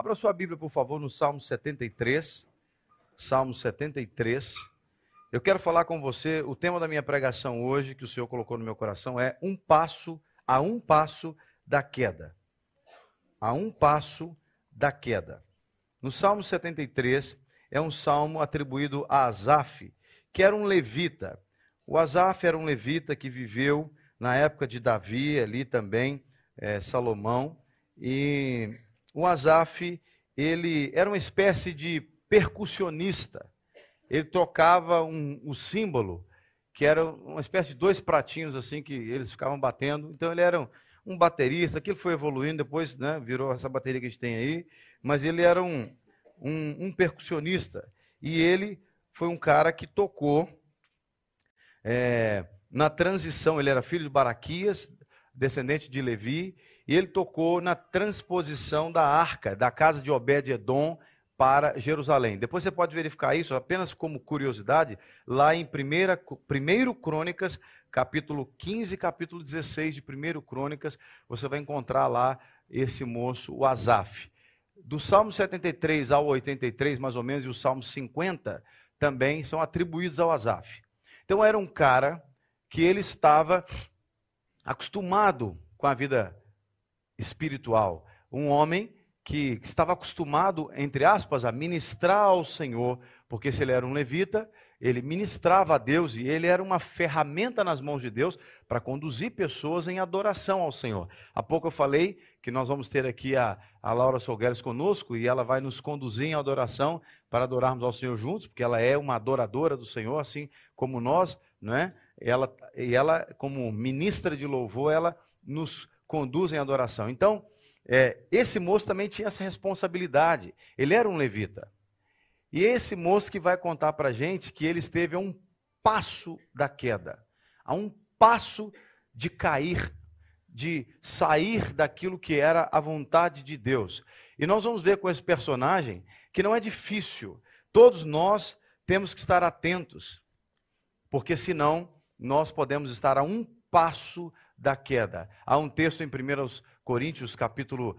Abra sua Bíblia, por favor, no Salmo 73. Salmo 73. Eu quero falar com você, o tema da minha pregação hoje, que o Senhor colocou no meu coração, é um passo, a um passo da queda. A um passo da queda. No Salmo 73, é um salmo atribuído a Asaf, que era um levita. O Asaf era um levita que viveu na época de Davi, ali também, é, Salomão, e o Asaf, ele era uma espécie de percussionista. Ele tocava um, um símbolo, que era uma espécie de dois pratinhos assim, que eles ficavam batendo. Então ele era um, um baterista, aquilo foi evoluindo, depois né, virou essa bateria que a gente tem aí, mas ele era um, um, um percussionista. E ele foi um cara que tocou é, na transição, ele era filho de Baraquias, descendente de Levi, e ele tocou na transposição da arca, da casa de Obed-Edom para Jerusalém. Depois você pode verificar isso, apenas como curiosidade, lá em 1 Crônicas, capítulo 15 capítulo 16 de 1 Crônicas, você vai encontrar lá esse moço, o Asaf. Do Salmo 73 ao 83, mais ou menos, e o Salmo 50 também são atribuídos ao Asaf. Então era um cara que ele estava acostumado com a vida espiritual. Um homem que estava acostumado, entre aspas, a ministrar ao Senhor, porque se ele era um levita, ele ministrava a Deus e ele era uma ferramenta nas mãos de Deus para conduzir pessoas em adoração ao Senhor. Há pouco eu falei que nós vamos ter aqui a, a Laura Solgueres conosco e ela vai nos conduzir em adoração para adorarmos ao Senhor juntos, porque ela é uma adoradora do Senhor, assim como nós, não é? Ela, e ela, como ministra de louvor, ela nos conduzem à adoração. Então, é, esse moço também tinha essa responsabilidade. Ele era um levita. E esse moço que vai contar para a gente que ele esteve a um passo da queda, a um passo de cair, de sair daquilo que era a vontade de Deus. E nós vamos ver com esse personagem que não é difícil. Todos nós temos que estar atentos, porque senão nós podemos estar a um passo da queda. Há um texto em 1 Coríntios, capítulo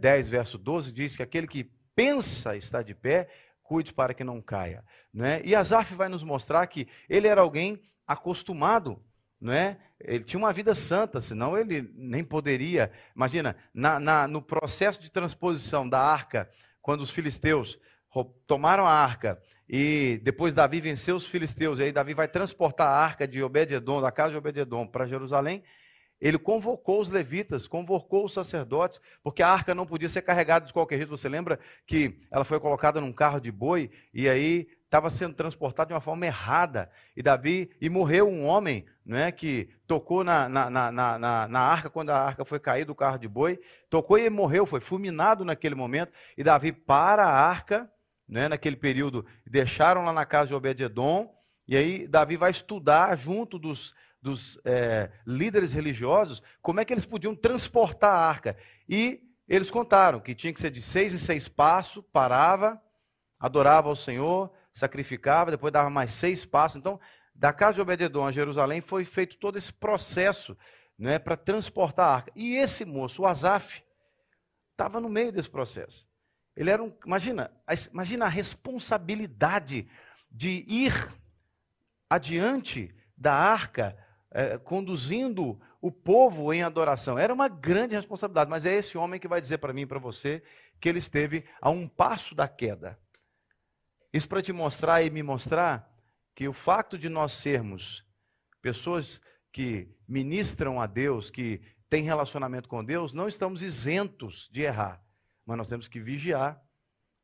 10, eh, verso 12, diz que aquele que pensa estar de pé, cuide para que não caia. Não é? E Asaf vai nos mostrar que ele era alguém acostumado, é? ele tinha uma vida santa, senão ele nem poderia. Imagina, na, na, no processo de transposição da arca, quando os filisteus tomaram a arca e depois Davi venceu os filisteus, e aí Davi vai transportar a arca de Obed-edom, da casa de Obed-edom para Jerusalém, ele convocou os levitas, convocou os sacerdotes, porque a arca não podia ser carregada de qualquer jeito. Você lembra que ela foi colocada num carro de boi e aí estava sendo transportada de uma forma errada. E Davi, e morreu um homem não é, que tocou na, na, na, na, na arca quando a arca foi cair do carro de boi, tocou e morreu, foi fulminado naquele momento. E Davi para a arca né, naquele período, deixaram lá na casa de Obed-Edom, e aí Davi vai estudar junto dos, dos é, líderes religiosos como é que eles podiam transportar a arca. E eles contaram que tinha que ser de seis em seis passos, parava, adorava ao Senhor, sacrificava, depois dava mais seis passos. Então, da casa de Obededon a Jerusalém foi feito todo esse processo né, para transportar a arca. E esse moço, o Azaf, estava no meio desse processo. Ele era um. Imagina, imagina a responsabilidade de ir adiante da arca, é, conduzindo o povo em adoração. Era uma grande responsabilidade, mas é esse homem que vai dizer para mim e para você que ele esteve a um passo da queda. Isso para te mostrar e me mostrar que o fato de nós sermos pessoas que ministram a Deus, que têm relacionamento com Deus, não estamos isentos de errar mas nós temos que vigiar,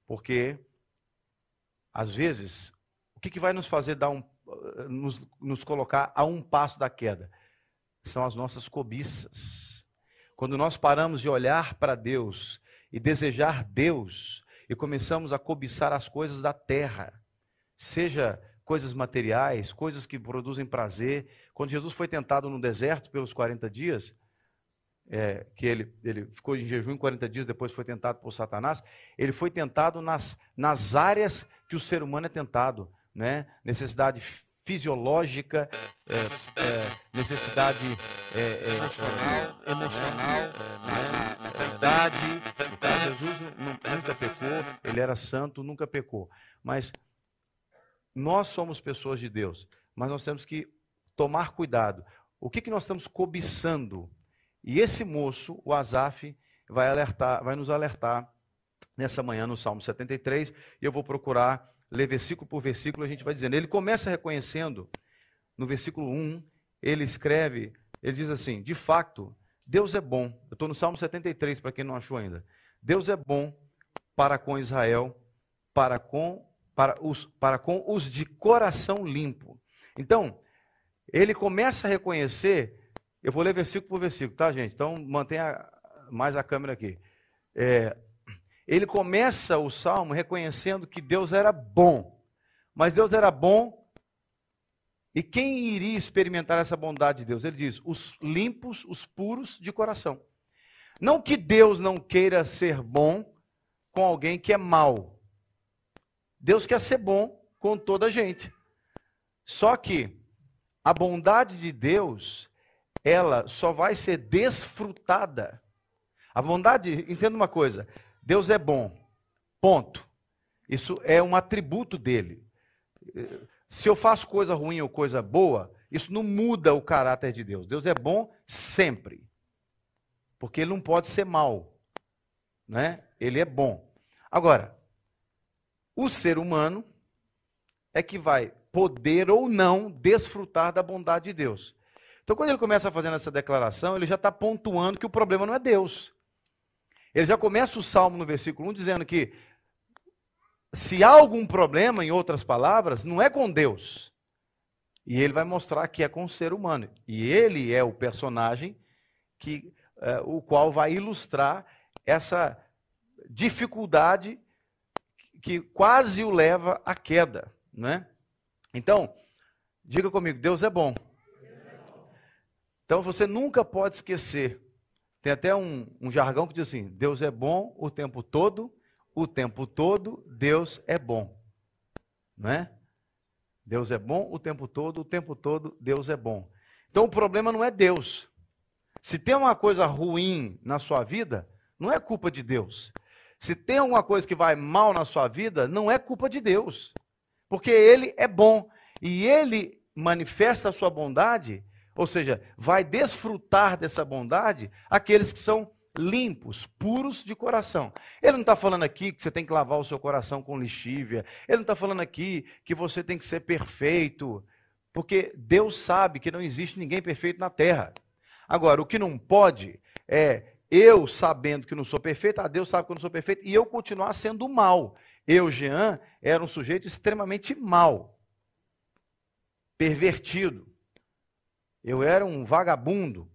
porque às vezes o que, que vai nos fazer dar um, nos, nos colocar a um passo da queda? São as nossas cobiças. Quando nós paramos de olhar para Deus e desejar Deus e começamos a cobiçar as coisas da terra, seja coisas materiais, coisas que produzem prazer. Quando Jesus foi tentado no deserto pelos 40 dias, é, que ele, ele ficou em jejum 40 dias, depois foi tentado por Satanás, ele foi tentado nas, nas áreas que o ser humano é tentado, né? necessidade fisiológica, é, é, necessidade é, é, emocional, emocional na, na, na idade, no caso Jesus nunca pecou, ele era santo, nunca pecou. Mas nós somos pessoas de Deus, mas nós temos que tomar cuidado. O que, que nós estamos cobiçando? E esse moço, o Azaf, vai, alertar, vai nos alertar nessa manhã no Salmo 73, e eu vou procurar ler versículo por versículo, a gente vai dizendo. Ele começa reconhecendo, no versículo 1, ele escreve, ele diz assim: De fato, Deus é bom. Eu estou no Salmo 73, para quem não achou ainda. Deus é bom para com Israel, para com, para os, para com os de coração limpo. Então, ele começa a reconhecer, eu vou ler versículo por versículo, tá, gente? Então, mantenha mais a câmera aqui. É, ele começa o salmo reconhecendo que Deus era bom, mas Deus era bom e quem iria experimentar essa bondade de Deus? Ele diz: os limpos, os puros de coração. Não que Deus não queira ser bom com alguém que é mau. Deus quer ser bom com toda a gente. Só que a bondade de Deus, ela só vai ser desfrutada. A bondade, entenda uma coisa: Deus é bom. Ponto. Isso é um atributo dele. Se eu faço coisa ruim ou coisa boa, isso não muda o caráter de Deus. Deus é bom sempre. Porque ele não pode ser mal. Né? Ele é bom. Agora, o ser humano é que vai poder ou não desfrutar da bondade de Deus. Então, quando ele começa fazendo essa declaração, ele já está pontuando que o problema não é Deus. Ele já começa o salmo no versículo 1 dizendo que se há algum problema, em outras palavras, não é com Deus. E ele vai mostrar que é com o ser humano. E ele é o personagem que, é, o qual vai ilustrar essa dificuldade que quase o leva à queda. Né? Então, diga comigo: Deus é bom. Então você nunca pode esquecer. Tem até um, um jargão que diz assim: Deus é bom o tempo todo o tempo todo, Deus é bom. Não é? Deus é bom o tempo todo, o tempo todo, Deus é bom. Então o problema não é Deus. Se tem uma coisa ruim na sua vida, não é culpa de Deus. Se tem alguma coisa que vai mal na sua vida, não é culpa de Deus. Porque Ele é bom. E Ele manifesta a sua bondade, ou seja, vai desfrutar dessa bondade aqueles que são limpos, puros de coração. Ele não está falando aqui que você tem que lavar o seu coração com lixívia. Ele não está falando aqui que você tem que ser perfeito. Porque Deus sabe que não existe ninguém perfeito na terra. Agora, o que não pode é eu sabendo que não sou perfeito, ah, Deus sabe que eu não sou perfeito, e eu continuar sendo mal. Eu, Jean, era um sujeito extremamente mal, pervertido. Eu era um vagabundo,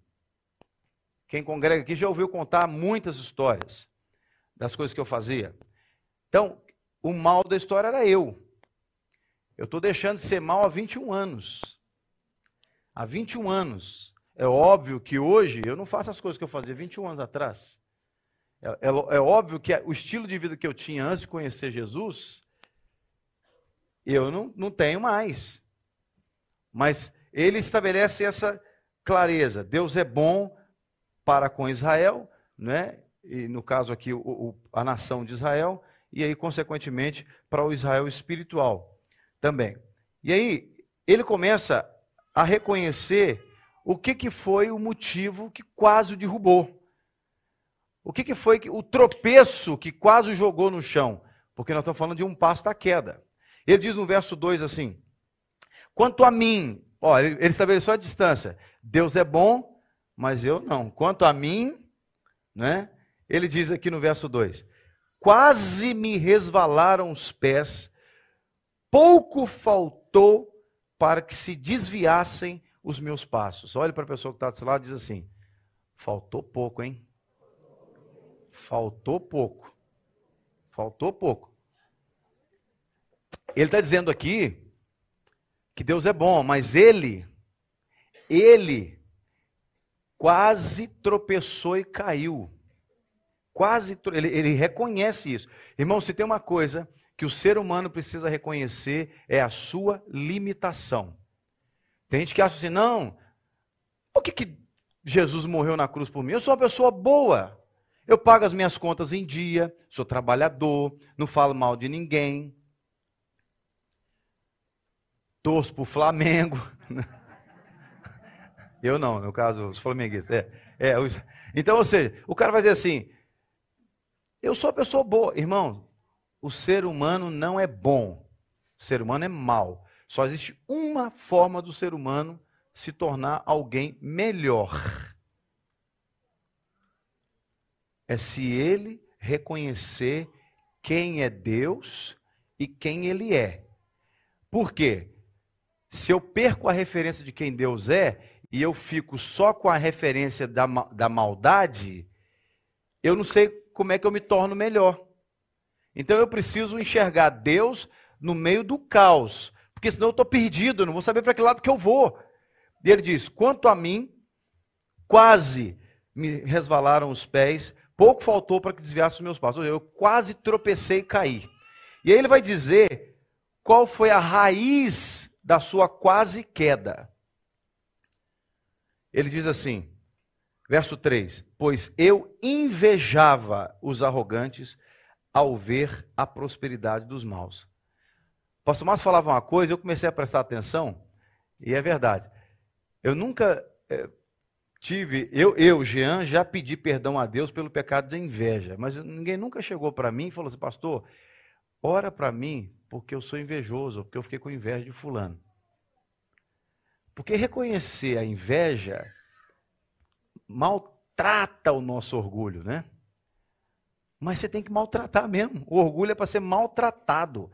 quem congrega aqui já ouviu contar muitas histórias das coisas que eu fazia. Então, o mal da história era eu. Eu estou deixando de ser mal há 21 anos. Há 21 anos. É óbvio que hoje eu não faço as coisas que eu fazia 21 anos atrás. É, é, é óbvio que o estilo de vida que eu tinha antes de conhecer Jesus, eu não, não tenho mais. Mas ele estabelece essa clareza. Deus é bom, para com Israel, né? e no caso aqui o, o, a nação de Israel, e aí, consequentemente, para o Israel espiritual também. E aí, ele começa a reconhecer o que, que foi o motivo que quase o derrubou. O que, que foi o tropeço que quase o jogou no chão? Porque nós estamos falando de um passo da queda. Ele diz no verso 2 assim: Quanto a mim, ó, ele estabeleceu a distância. Deus é bom, mas eu não. Quanto a mim, né? Ele diz aqui no verso 2: Quase me resvalaram os pés, pouco faltou para que se desviassem os meus passos. Olhe para a pessoa que está do seu lado e diz assim: faltou pouco, hein? Faltou pouco. Faltou pouco. Ele está dizendo aqui que Deus é bom, mas ele, ele quase tropeçou e caiu. Quase, ele, ele reconhece isso. Irmão, se tem uma coisa que o ser humano precisa reconhecer é a sua limitação. Tem gente que acha assim, não, por que, que Jesus morreu na cruz por mim? Eu sou uma pessoa boa. Eu pago as minhas contas em dia, sou trabalhador, não falo mal de ninguém. Torço para o Flamengo. Eu não, no caso, os flamenguistas. É, é, os... Então, ou seja, o cara vai dizer assim: eu sou uma pessoa boa. Irmão, o ser humano não é bom. O ser humano é mau. Só existe uma forma do ser humano se tornar alguém melhor. É se ele reconhecer quem é Deus e quem ele é. Por quê? Se eu perco a referência de quem Deus é e eu fico só com a referência da, da maldade, eu não sei como é que eu me torno melhor. Então eu preciso enxergar Deus no meio do caos, porque senão eu estou perdido, não vou saber para que lado que eu vou. E ele diz: quanto a mim, quase me resvalaram os pés, pouco faltou para que desviasse os meus passos. Eu quase tropecei e caí. E aí ele vai dizer qual foi a raiz da sua quase queda. Ele diz assim, verso 3: Pois eu invejava os arrogantes ao ver a prosperidade dos maus. O pastor Márcio falava uma coisa, eu comecei a prestar atenção, e é verdade. Eu nunca é, tive, eu, eu, Jean, já pedi perdão a Deus pelo pecado da inveja, mas ninguém nunca chegou para mim e falou assim, pastor, ora para mim, porque eu sou invejoso, porque eu fiquei com inveja de fulano. Porque reconhecer a inveja maltrata o nosso orgulho, né? Mas você tem que maltratar mesmo. O orgulho é para ser maltratado.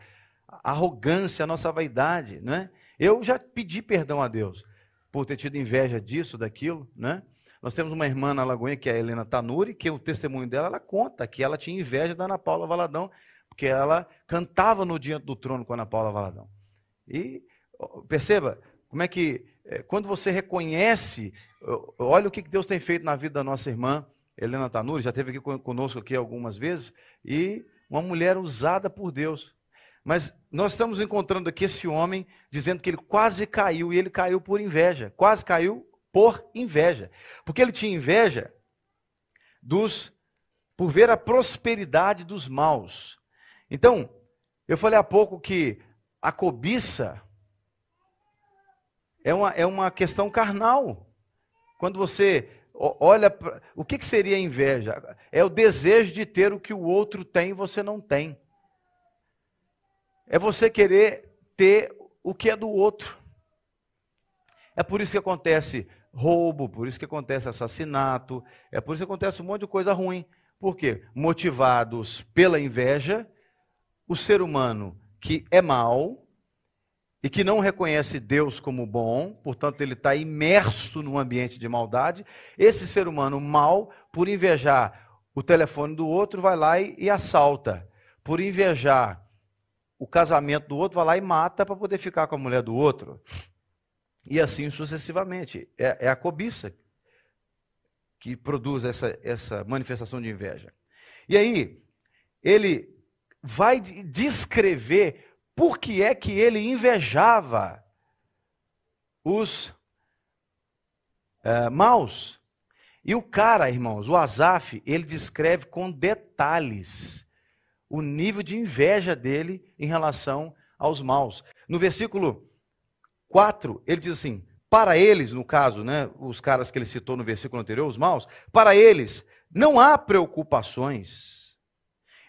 A arrogância, a nossa vaidade, né? Eu já pedi perdão a Deus por ter tido inveja disso, daquilo, né? Nós temos uma irmã na Lagoinha, que é a Helena Tanuri, que o testemunho dela, ela conta que ela tinha inveja da Ana Paula Valadão, porque ela cantava no Diante do Trono com Ana Paula Valadão. E perceba como é que, é, quando você reconhece, olha o que Deus tem feito na vida da nossa irmã, Helena Tanuri, já esteve aqui conosco aqui algumas vezes, e uma mulher usada por Deus. Mas nós estamos encontrando aqui esse homem dizendo que ele quase caiu, e ele caiu por inveja. Quase caiu por inveja. Porque ele tinha inveja dos por ver a prosperidade dos maus. Então, eu falei há pouco que a cobiça é uma, é uma questão carnal. Quando você Olha, pra, o que, que seria inveja? É o desejo de ter o que o outro tem e você não tem. É você querer ter o que é do outro. É por isso que acontece roubo, por isso que acontece assassinato, é por isso que acontece um monte de coisa ruim. Por quê? Motivados pela inveja, o ser humano que é mau, e que não reconhece Deus como bom, portanto, ele está imerso num ambiente de maldade. Esse ser humano mal, por invejar o telefone do outro, vai lá e, e assalta. Por invejar o casamento do outro, vai lá e mata para poder ficar com a mulher do outro. E assim sucessivamente. É, é a cobiça que produz essa, essa manifestação de inveja. E aí, ele vai descrever por que é que ele invejava os é, maus. E o cara, irmãos, o Azaf, ele descreve com detalhes o nível de inveja dele em relação aos maus. No versículo 4, ele diz assim: para eles, no caso, né, os caras que ele citou no versículo anterior, os maus, para eles não há preocupações.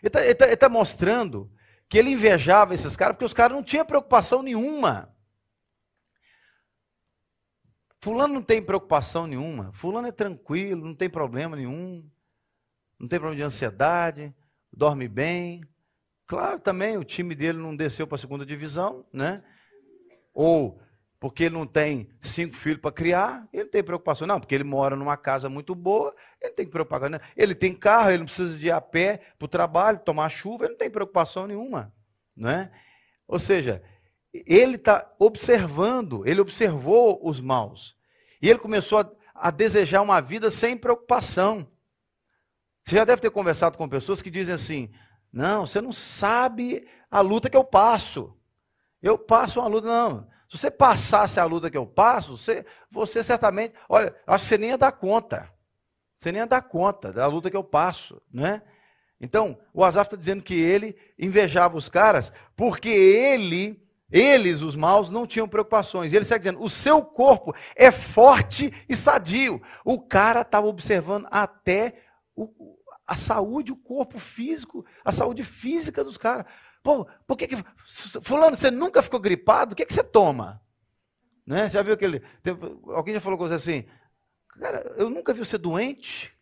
Ele está tá, tá mostrando que ele invejava esses caras, porque os caras não tinham preocupação nenhuma. Fulano não tem preocupação nenhuma. Fulano é tranquilo, não tem problema nenhum. Não tem problema de ansiedade, dorme bem. Claro, também o time dele não desceu para a segunda divisão, né? Ou porque ele não tem cinco filhos para criar, ele não tem preocupação, não, porque ele mora numa casa muito boa, ele tem que preocupar, não. ele tem carro, ele não precisa de ir a pé para o trabalho, tomar chuva, ele não tem preocupação nenhuma, né? Ou seja, ele está observando, ele observou os maus, e ele começou a, a desejar uma vida sem preocupação. Você já deve ter conversado com pessoas que dizem assim: não, você não sabe a luta que eu passo. Eu passo uma luta, não. Se você passasse a luta que eu passo, você, você certamente, olha, acho que você nem ia dar conta. Você nem dá conta da luta que eu passo, né? Então, o Asaf está dizendo que ele invejava os caras porque ele, eles, os maus, não tinham preocupações. E ele segue dizendo: o seu corpo é forte e sadio. O cara estava observando até o, a saúde, o corpo físico, a saúde física dos caras. Pô, por que, que. Fulano, você nunca ficou gripado? O que, que você toma? Né? Já viu aquele. Tem, alguém já falou coisa assim. Cara, eu nunca vi você doente.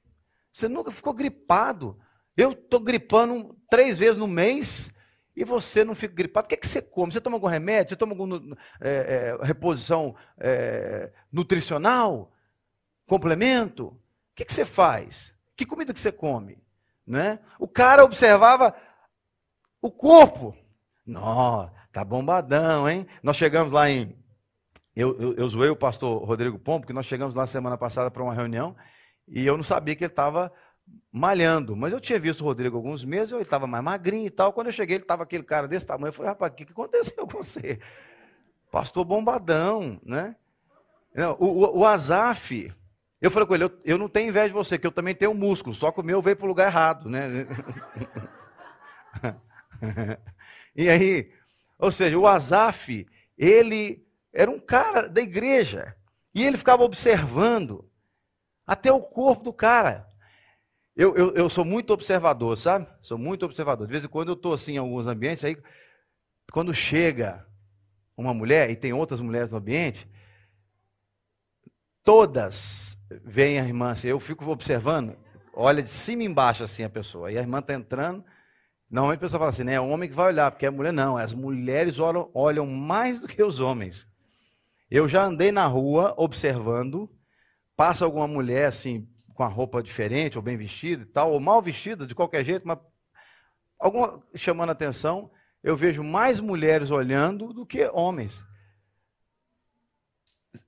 Você nunca ficou gripado. Eu estou gripando três vezes no mês e você não fica gripado. O que, que você come? Você toma algum remédio? Você toma alguma é, é, reposição é, nutricional? Complemento? O que, que você faz? Que comida que você come? Né? O cara observava o corpo. Não, tá bombadão, hein? Nós chegamos lá em. Eu, eu, eu zoei o pastor Rodrigo Pombo, porque nós chegamos lá semana passada para uma reunião e eu não sabia que ele estava malhando. Mas eu tinha visto o Rodrigo alguns meses, ele estava mais magrinho e tal. Quando eu cheguei, ele estava aquele cara desse tamanho. Eu falei, rapaz, o que, que aconteceu com você? Pastor bombadão, né? Não, o, o, o Azaf, eu falei com ele, eu, eu, não tenho inveja de você, que eu também tenho músculo, só que o meu veio para o lugar errado, né? e aí, ou seja, o Azaf, ele era um cara da igreja, e ele ficava observando até o corpo do cara. Eu, eu, eu sou muito observador, sabe? Sou muito observador. De vez em quando eu estou assim em alguns ambientes, aí quando chega uma mulher e tem outras mulheres no ambiente, todas veem a irmã assim, eu fico observando, olha de cima embaixo assim a pessoa. E a irmã está entrando. Normalmente a pessoa fala assim, né? É o homem que vai olhar, porque a mulher não. As mulheres olham, olham mais do que os homens. Eu já andei na rua observando, passa alguma mulher assim, com a roupa diferente, ou bem vestida e tal, ou mal vestida, de qualquer jeito, mas alguma chamando atenção, eu vejo mais mulheres olhando do que homens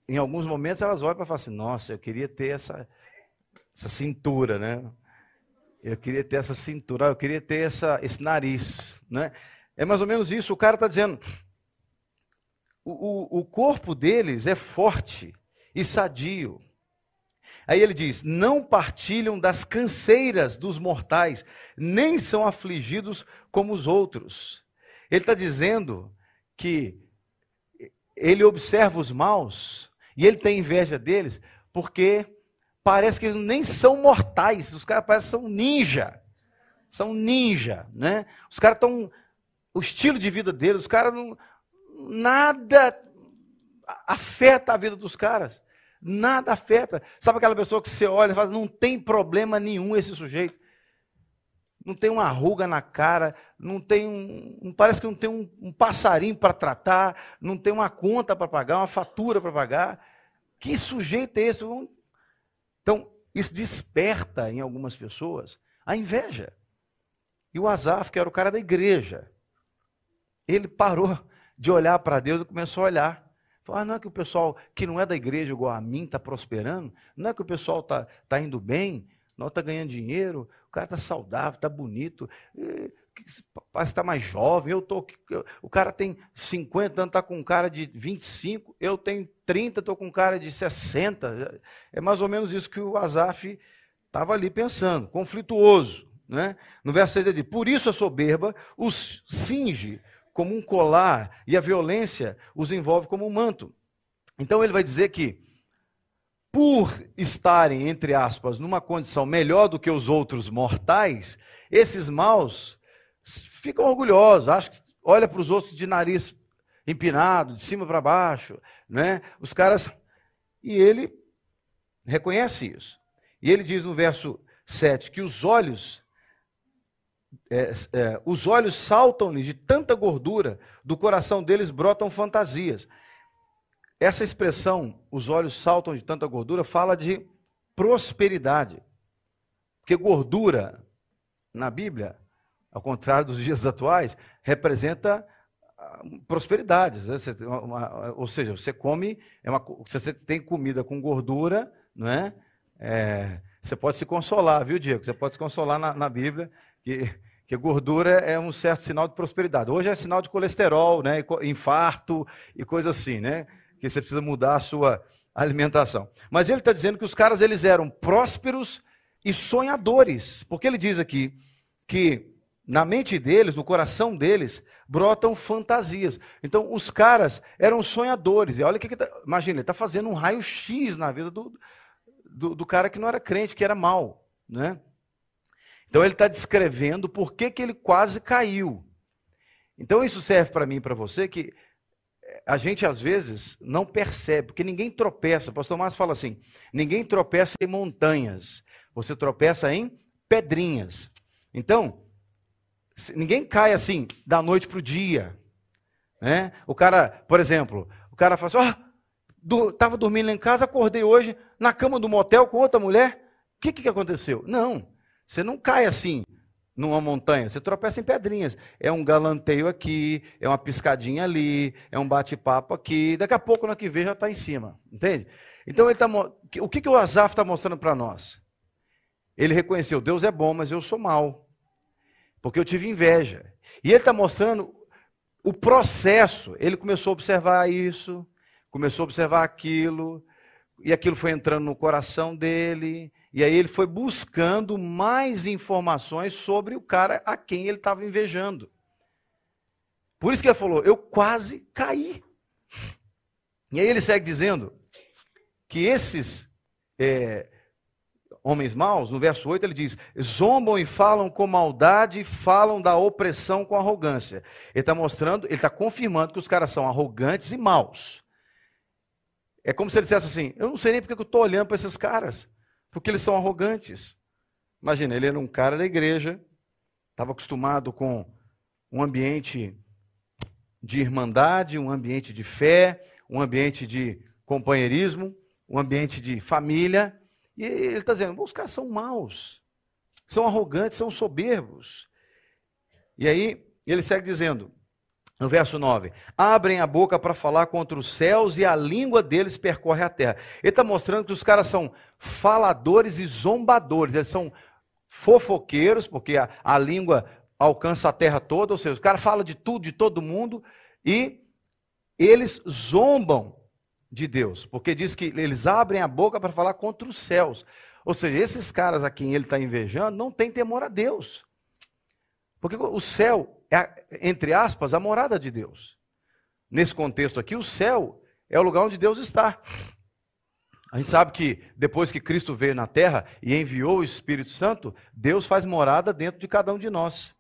em alguns momentos elas olham para falar assim: nossa, eu queria ter essa, essa cintura, né? Eu queria ter essa cintura, eu queria ter essa, esse nariz, né? É mais ou menos isso. O cara está dizendo: o, o, o corpo deles é forte e sadio. Aí ele diz: não partilham das canseiras dos mortais, nem são afligidos como os outros. Ele está dizendo que ele observa os maus e ele tem inveja deles, porque parece que eles nem são mortais, os caras parecem são ninja. São ninja, né? Os caras estão. O estilo de vida deles, os caras não. Nada afeta a vida dos caras. Nada afeta. Sabe aquela pessoa que você olha e fala, não tem problema nenhum esse sujeito não tem uma ruga na cara, não tem um, parece que não tem um, um passarinho para tratar, não tem uma conta para pagar, uma fatura para pagar. Que sujeito é esse? Então, isso desperta em algumas pessoas a inveja. E o Azaf, que era o cara da igreja, ele parou de olhar para Deus e começou a olhar. Falou, ah, não é que o pessoal que não é da igreja igual a mim está prosperando? Não é que o pessoal está tá indo bem? Não está ganhando dinheiro? cara está saudável, está bonito, parece estar tá mais jovem. Eu tô, o cara tem 50 anos, está com um cara de 25, eu tenho 30, estou com um cara de 60. É mais ou menos isso que o Azaf estava ali pensando, conflituoso. Né? No verso 6 ele diz: Por isso a soberba os cinge como um colar, e a violência os envolve como um manto. Então ele vai dizer que por estarem, entre aspas, numa condição melhor do que os outros mortais, esses maus ficam orgulhosos, acho que olha para os outros de nariz empinado, de cima para baixo, né? Os caras e ele reconhece isso. E ele diz no verso 7 que os olhos é, é, os olhos saltam-lhes de tanta gordura, do coração deles brotam fantasias. Essa expressão, os olhos saltam de tanta gordura, fala de prosperidade. Porque gordura, na Bíblia, ao contrário dos dias atuais, representa ah, prosperidade. ou seja, você come, é uma, se você tem comida com gordura, não é? é? você pode se consolar, viu, Diego? Você pode se consolar na, na Bíblia que, que gordura é um certo sinal de prosperidade. Hoje é sinal de colesterol, né? infarto e coisa assim, né? que você precisa mudar a sua alimentação. Mas ele está dizendo que os caras eles eram prósperos e sonhadores, porque ele diz aqui que na mente deles, no coração deles, brotam fantasias. Então, os caras eram sonhadores. E olha o que, que tá, imagina, ele está fazendo um raio-x na vida do, do, do, cara que não era crente, que era mal. Né? Então, ele está descrevendo por que, que ele quase caiu. Então, isso serve para mim e para você que a gente às vezes não percebe, porque ninguém tropeça. O pastor Márcio fala assim: ninguém tropeça em montanhas, você tropeça em pedrinhas. Então, ninguém cai assim da noite para o dia. Né? O cara, por exemplo, o cara fala assim: oh, estava dormindo lá em casa, acordei hoje na cama do motel com outra mulher. O que, que aconteceu? Não, você não cai assim numa montanha, você tropeça em pedrinhas. É um galanteio aqui, é uma piscadinha ali, é um bate-papo aqui. Daqui a pouco, no que vê, já está em cima. Entende? Então, ele tá, o que, que o Azaf está mostrando para nós? Ele reconheceu: Deus é bom, mas eu sou mal. Porque eu tive inveja. E ele está mostrando o processo. Ele começou a observar isso, começou a observar aquilo, e aquilo foi entrando no coração dele. E aí ele foi buscando mais informações sobre o cara a quem ele estava invejando. Por isso que ele falou: Eu quase caí. E aí ele segue dizendo que esses é, homens maus, no verso 8 ele diz: zombam e falam com maldade, falam da opressão com arrogância. Ele está mostrando, ele está confirmando que os caras são arrogantes e maus. É como se ele dissesse assim: Eu não sei nem porque eu estou olhando para esses caras porque eles são arrogantes. Imagina, ele era um cara da igreja, estava acostumado com um ambiente de irmandade, um ambiente de fé, um ambiente de companheirismo, um ambiente de família. E ele está dizendo: os caras são maus, são arrogantes, são soberbos. E aí ele segue dizendo: no verso 9, abrem a boca para falar contra os céus e a língua deles percorre a terra. Ele está mostrando que os caras são faladores e zombadores, eles são fofoqueiros, porque a, a língua alcança a terra toda, ou seja, o cara fala de tudo, de todo mundo, e eles zombam de Deus, porque diz que eles abrem a boca para falar contra os céus. Ou seja, esses caras a quem ele está invejando não têm temor a Deus. Porque o céu é, entre aspas, a morada de Deus. Nesse contexto aqui, o céu é o lugar onde Deus está. A gente sabe que depois que Cristo veio na terra e enviou o Espírito Santo, Deus faz morada dentro de cada um de nós.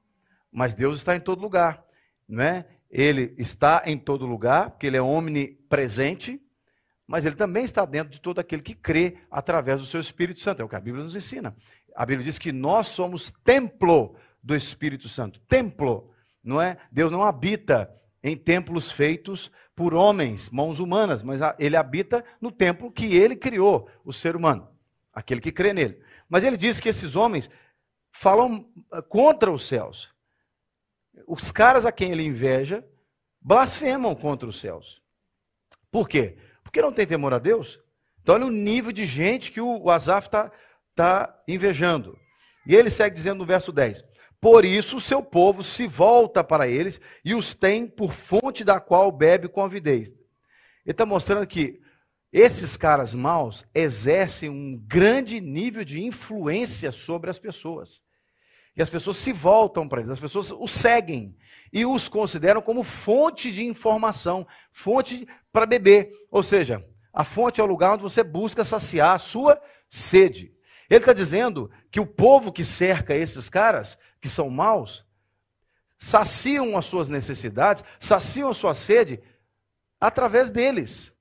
Mas Deus está em todo lugar, não é? Ele está em todo lugar, porque ele é omnipresente, mas ele também está dentro de todo aquele que crê através do seu Espírito Santo. É o que a Bíblia nos ensina. A Bíblia diz que nós somos templo do Espírito Santo. Templo não é? Deus não habita em templos feitos por homens, mãos humanas, mas ele habita no templo que ele criou, o ser humano, aquele que crê nele. Mas ele diz que esses homens falam ah, contra os céus. Os caras a quem ele inveja blasfemam contra os céus. Por quê? Porque não tem temor a Deus. Então, olha o nível de gente que o Asaf está tá invejando. E ele segue dizendo no verso 10: por isso, o seu povo se volta para eles e os tem por fonte da qual bebe com avidez. Ele está mostrando que esses caras maus exercem um grande nível de influência sobre as pessoas. E as pessoas se voltam para eles, as pessoas os seguem e os consideram como fonte de informação, fonte para beber. Ou seja, a fonte é o lugar onde você busca saciar a sua sede. Ele está dizendo que o povo que cerca esses caras que são maus, saciam as suas necessidades, saciam a sua sede através deles.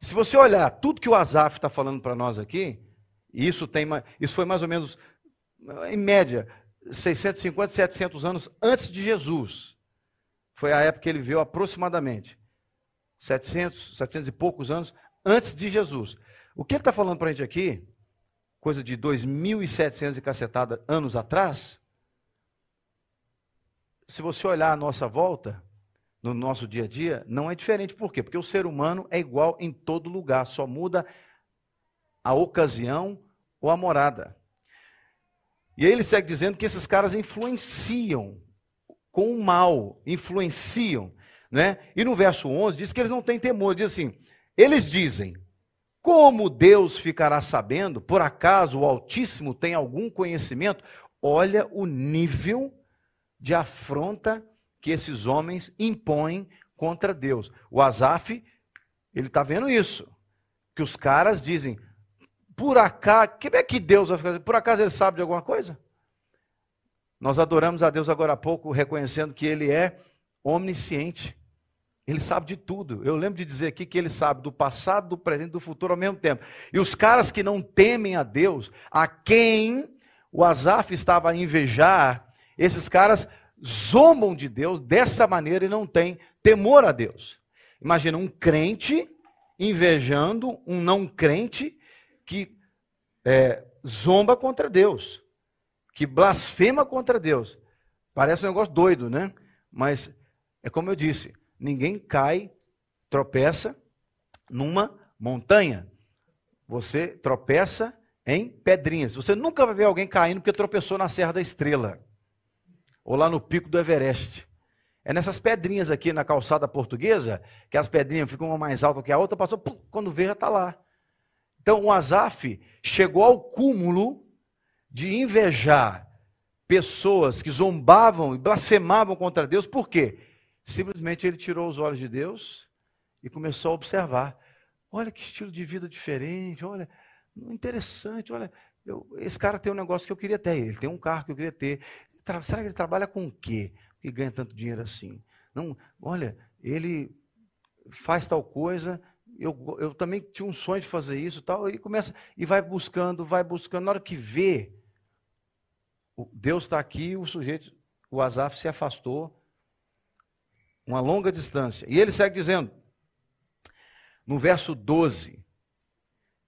Se você olhar tudo que o Azaf está falando para nós aqui, isso, tem, isso foi mais ou menos, em média, 650, 700 anos antes de Jesus. Foi a época que ele veio aproximadamente. 700, 700 e poucos anos antes de Jesus. O que ele está falando para a gente aqui, coisa de 2.700 e cacetada anos atrás, se você olhar à nossa volta, no nosso dia a dia, não é diferente. Por quê? Porque o ser humano é igual em todo lugar, só muda a ocasião ou a morada. E aí ele segue dizendo que esses caras influenciam com o mal, influenciam. Né? E no verso 11 diz que eles não têm temor, diz assim: eles dizem, Como Deus ficará sabendo? Por acaso o Altíssimo tem algum conhecimento? Olha o nível de afronta que esses homens impõem contra Deus. O Asaf, ele está vendo isso. Que os caras dizem, por acaso, que é que Deus vai fazer? Por acaso ele sabe de alguma coisa? Nós adoramos a Deus agora há pouco, reconhecendo que Ele é omnisciente. Ele sabe de tudo. Eu lembro de dizer aqui que ele sabe do passado, do presente e do futuro ao mesmo tempo. E os caras que não temem a Deus, a quem o Azaf estava a invejar, esses caras zombam de Deus dessa maneira e não têm temor a Deus. Imagina um crente invejando um não crente que é, zomba contra Deus, que blasfema contra Deus. Parece um negócio doido, né? Mas é como eu disse, ninguém cai, tropeça numa montanha. Você tropeça em pedrinhas. Você nunca vai ver alguém caindo porque tropeçou na Serra da Estrela ou lá no pico do Everest. É nessas pedrinhas aqui na calçada portuguesa, que as pedrinhas ficam uma mais alta que a outra, passou, pum, quando vê já está lá. Então o Azaf chegou ao cúmulo de invejar pessoas que zombavam e blasfemavam contra Deus, por quê? Simplesmente ele tirou os olhos de Deus e começou a observar. Olha que estilo de vida diferente, olha, interessante, olha, eu, esse cara tem um negócio que eu queria ter, ele tem um carro que eu queria ter. Será que ele trabalha com o quê? Que ganha tanto dinheiro assim? Não, olha, ele faz tal coisa, eu, eu também tinha um sonho de fazer isso tal, e começa, e vai buscando, vai buscando, na hora que vê, Deus está aqui, o sujeito, o Azaf se afastou, uma longa distância. E ele segue dizendo, no verso 12: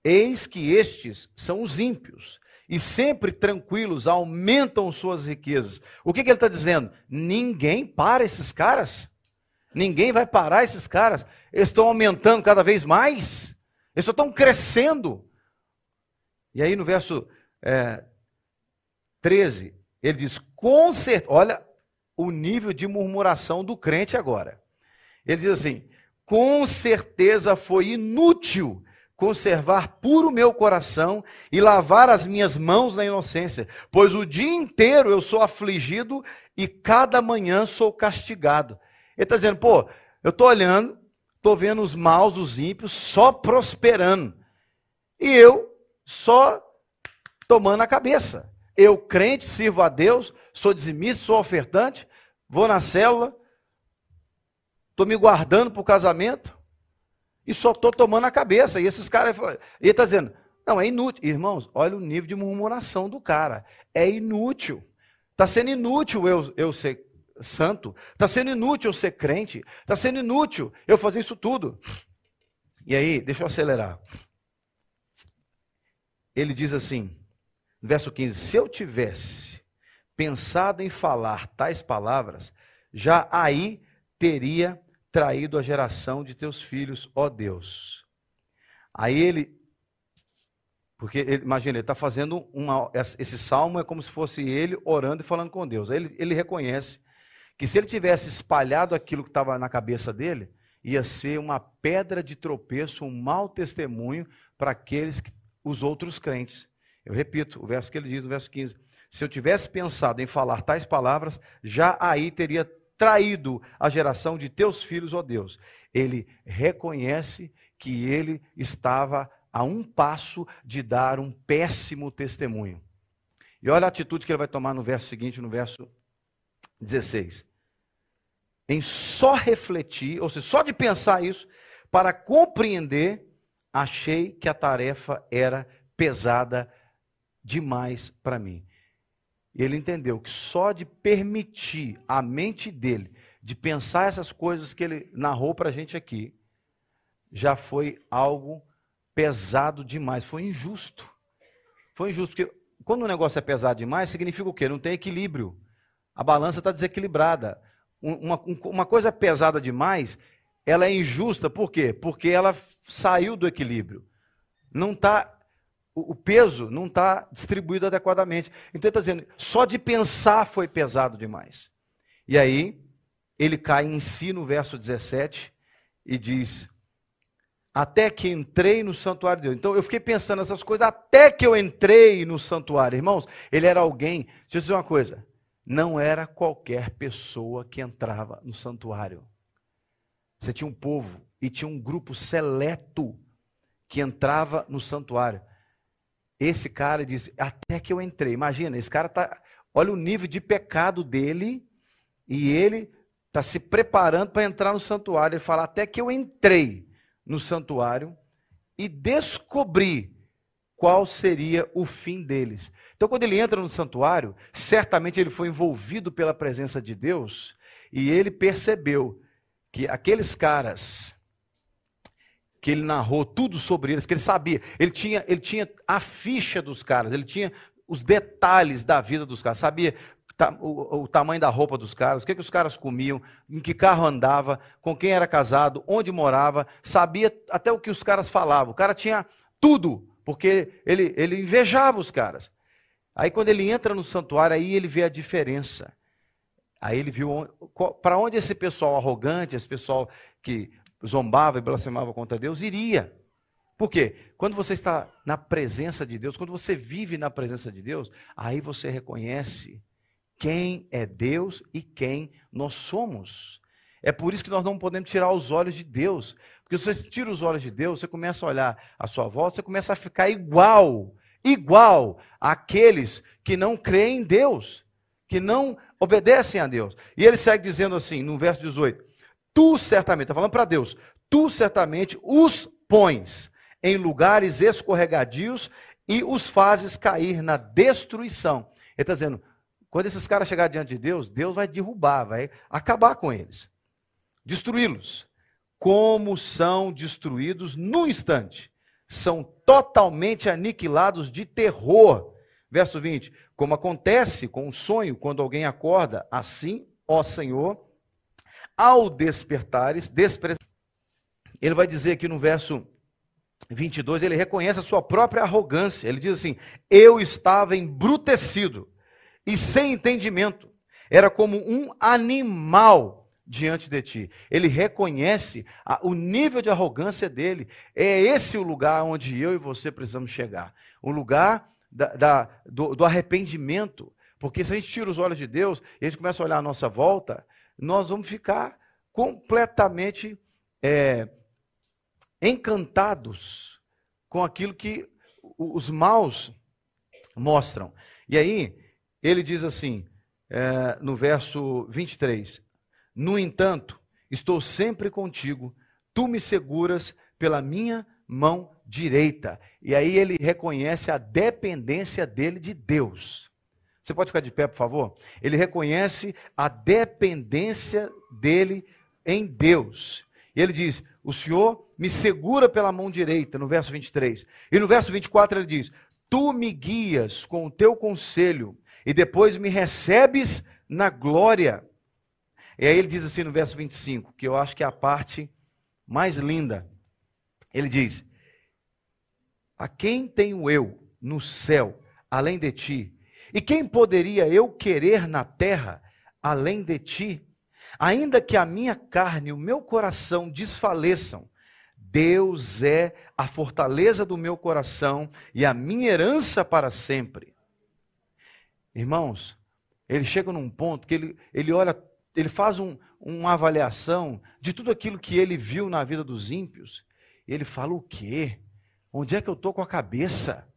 Eis que estes são os ímpios, e sempre tranquilos aumentam suas riquezas. O que, que ele está dizendo? Ninguém para esses caras. Ninguém vai parar esses caras. Eles estão aumentando cada vez mais. Eles só estão crescendo. E aí no verso é, 13, ele diz: com certeza, olha, o nível de murmuração do crente agora. Ele diz assim: com certeza foi inútil conservar puro meu coração e lavar as minhas mãos na inocência, pois o dia inteiro eu sou afligido e cada manhã sou castigado. Ele está dizendo, pô, eu estou olhando, estou vendo os maus, os ímpios, só prosperando. E eu só tomando a cabeça. Eu, crente, sirvo a Deus, sou dizimista, sou ofertante, vou na célula, estou me guardando para o casamento e só estou tomando a cabeça. E esses caras, ele está dizendo, não, é inútil. Irmãos, olha o nível de murmuração do cara. É inútil. Está sendo inútil eu, eu ser santo. Está sendo inútil eu ser crente. Está sendo inútil eu fazer isso tudo. E aí, deixa eu acelerar. Ele diz assim: Verso 15: Se eu tivesse pensado em falar tais palavras, já aí teria traído a geração de teus filhos, ó Deus. Aí ele, porque ele, imagina, ele está fazendo uma, esse salmo é como se fosse ele orando e falando com Deus. Aí ele, ele reconhece que se ele tivesse espalhado aquilo que estava na cabeça dele, ia ser uma pedra de tropeço, um mau testemunho para aqueles, os outros crentes. Eu repito, o verso que ele diz, o verso 15. Se eu tivesse pensado em falar tais palavras, já aí teria traído a geração de teus filhos, ó Deus. Ele reconhece que ele estava a um passo de dar um péssimo testemunho. E olha a atitude que ele vai tomar no verso seguinte, no verso 16. Em só refletir, ou seja, só de pensar isso, para compreender, achei que a tarefa era pesada demais para mim. Ele entendeu que só de permitir a mente dele de pensar essas coisas que ele narrou para a gente aqui, já foi algo pesado demais, foi injusto. Foi injusto, porque quando o negócio é pesado demais, significa o quê? Não tem equilíbrio. A balança está desequilibrada. Uma, uma coisa pesada demais, ela é injusta, por quê? Porque ela saiu do equilíbrio. Não está o peso não está distribuído adequadamente. Então ele está dizendo, só de pensar foi pesado demais. E aí, ele cai em si no verso 17 e diz: até que entrei no santuário de Deus. Então eu fiquei pensando nessas coisas até que eu entrei no santuário. Irmãos, ele era alguém, deixa eu dizer uma coisa, não era qualquer pessoa que entrava no santuário. Você tinha um povo e tinha um grupo seleto que entrava no santuário. Esse cara diz, até que eu entrei. Imagina, esse cara tá, olha o nível de pecado dele e ele está se preparando para entrar no santuário. Ele fala, até que eu entrei no santuário e descobri qual seria o fim deles. Então, quando ele entra no santuário, certamente ele foi envolvido pela presença de Deus e ele percebeu que aqueles caras que ele narrou tudo sobre eles, que ele sabia, ele tinha, ele tinha a ficha dos caras, ele tinha os detalhes da vida dos caras, sabia o, o, tamanho da roupa dos caras, o que, que os caras comiam, em que carro andava, com quem era casado, onde morava, sabia até o que os caras falavam. O cara tinha tudo, porque ele, ele invejava os caras. Aí quando ele entra no santuário, aí ele vê a diferença. Aí ele viu para onde esse pessoal arrogante, esse pessoal que zombava e blasfemava contra Deus, iria. Por quê? Quando você está na presença de Deus, quando você vive na presença de Deus, aí você reconhece quem é Deus e quem nós somos. É por isso que nós não podemos tirar os olhos de Deus. Porque se você tira os olhos de Deus, você começa a olhar à sua volta, você começa a ficar igual, igual àqueles que não creem em Deus, que não obedecem a Deus. E ele segue dizendo assim, no verso 18: Tu certamente, está falando para Deus, tu certamente os pões em lugares escorregadios e os fazes cair na destruição. Ele está dizendo: quando esses caras chegarem diante de Deus, Deus vai derrubar, vai acabar com eles, destruí-los. Como são destruídos no instante, são totalmente aniquilados de terror. Verso 20: Como acontece com um sonho quando alguém acorda, assim, ó Senhor, ao despertares, despre... ele vai dizer aqui no verso 22, ele reconhece a sua própria arrogância. Ele diz assim: Eu estava embrutecido e sem entendimento. Era como um animal diante de ti. Ele reconhece a, o nível de arrogância dele. É esse o lugar onde eu e você precisamos chegar. O lugar da, da, do, do arrependimento. Porque se a gente tira os olhos de Deus e a gente começa a olhar a nossa volta, nós vamos ficar completamente é, encantados com aquilo que os maus mostram. E aí, ele diz assim, é, no verso 23: No entanto, estou sempre contigo, tu me seguras pela minha mão direita. E aí ele reconhece a dependência dele de Deus. Você pode ficar de pé, por favor? Ele reconhece a dependência dele em Deus. E ele diz: O Senhor me segura pela mão direita, no verso 23. E no verso 24 ele diz: Tu me guias com o teu conselho e depois me recebes na glória. E aí ele diz assim no verso 25, que eu acho que é a parte mais linda. Ele diz: A quem tenho eu no céu, além de ti? E quem poderia eu querer na terra, além de ti? Ainda que a minha carne e o meu coração desfaleçam, Deus é a fortaleza do meu coração e a minha herança para sempre. Irmãos, ele chega num ponto que ele, ele olha, ele faz um, uma avaliação de tudo aquilo que ele viu na vida dos ímpios. Ele fala: o quê? Onde é que eu estou com a cabeça?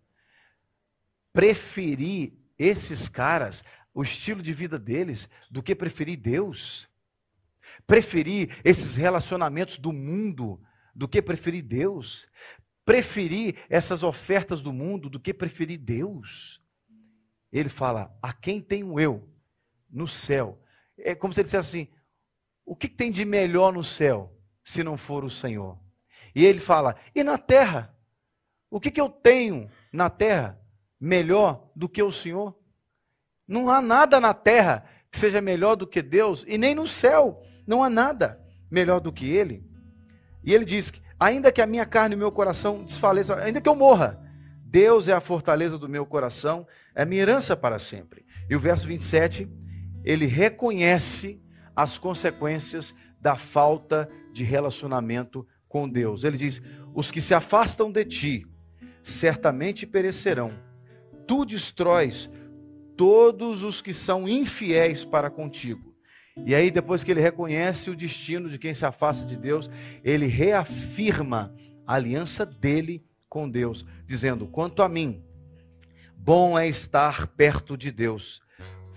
Preferir esses caras, o estilo de vida deles, do que preferir Deus. Preferir esses relacionamentos do mundo do que preferir Deus. Preferir essas ofertas do mundo do que preferir Deus ele fala: A quem tenho eu no céu? É como se ele dissesse assim: O que tem de melhor no céu se não for o Senhor? E ele fala: E na terra? O que, que eu tenho na terra melhor do que o Senhor? Não há nada na terra que seja melhor do que Deus, e nem no céu não há nada melhor do que Ele. E ele diz: ainda que a minha carne e o meu coração desfaleçam, ainda que eu morra, Deus é a fortaleza do meu coração, é minha herança para sempre. E o verso 27, ele reconhece as consequências da falta de relacionamento com Deus. Ele diz: Os que se afastam de ti certamente perecerão. Tu destróis todos os que são infiéis para contigo. E aí, depois que ele reconhece o destino de quem se afasta de Deus, ele reafirma a aliança dele com Deus, dizendo: Quanto a mim, bom é estar perto de Deus.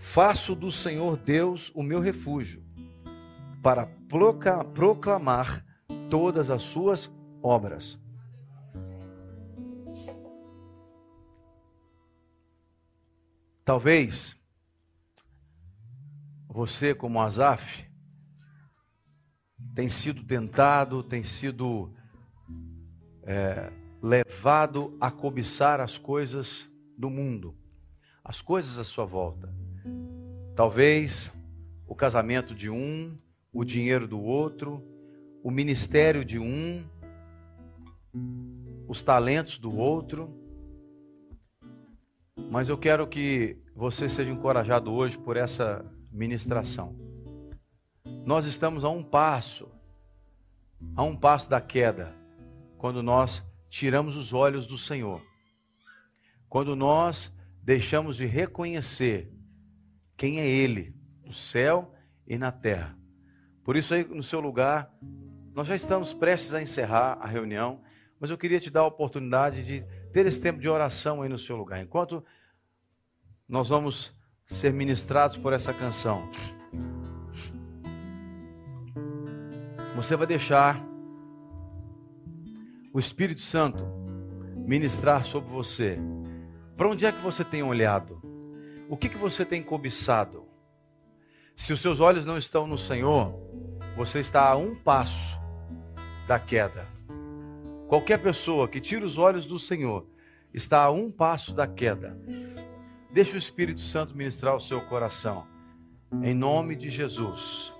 Faço do Senhor Deus o meu refúgio, para proclamar todas as suas obras. Talvez você, como Azaf, tem sido tentado, tem sido é, levado a cobiçar as coisas do mundo, as coisas à sua volta. Talvez o casamento de um, o dinheiro do outro, o ministério de um, os talentos do outro. Mas eu quero que você seja encorajado hoje por essa ministração. Nós estamos a um passo, a um passo da queda, quando nós tiramos os olhos do Senhor. Quando nós deixamos de reconhecer quem é Ele, no céu e na terra. Por isso, aí no seu lugar, nós já estamos prestes a encerrar a reunião, mas eu queria te dar a oportunidade de ter esse tempo de oração aí no seu lugar. Enquanto nós vamos ser ministrados por essa canção, você vai deixar o Espírito Santo ministrar sobre você. Para onde é que você tem olhado? O que, que você tem cobiçado? Se os seus olhos não estão no Senhor, você está a um passo da queda. Qualquer pessoa que tira os olhos do Senhor está a um passo da queda. Deixe o Espírito Santo ministrar o seu coração. Em nome de Jesus.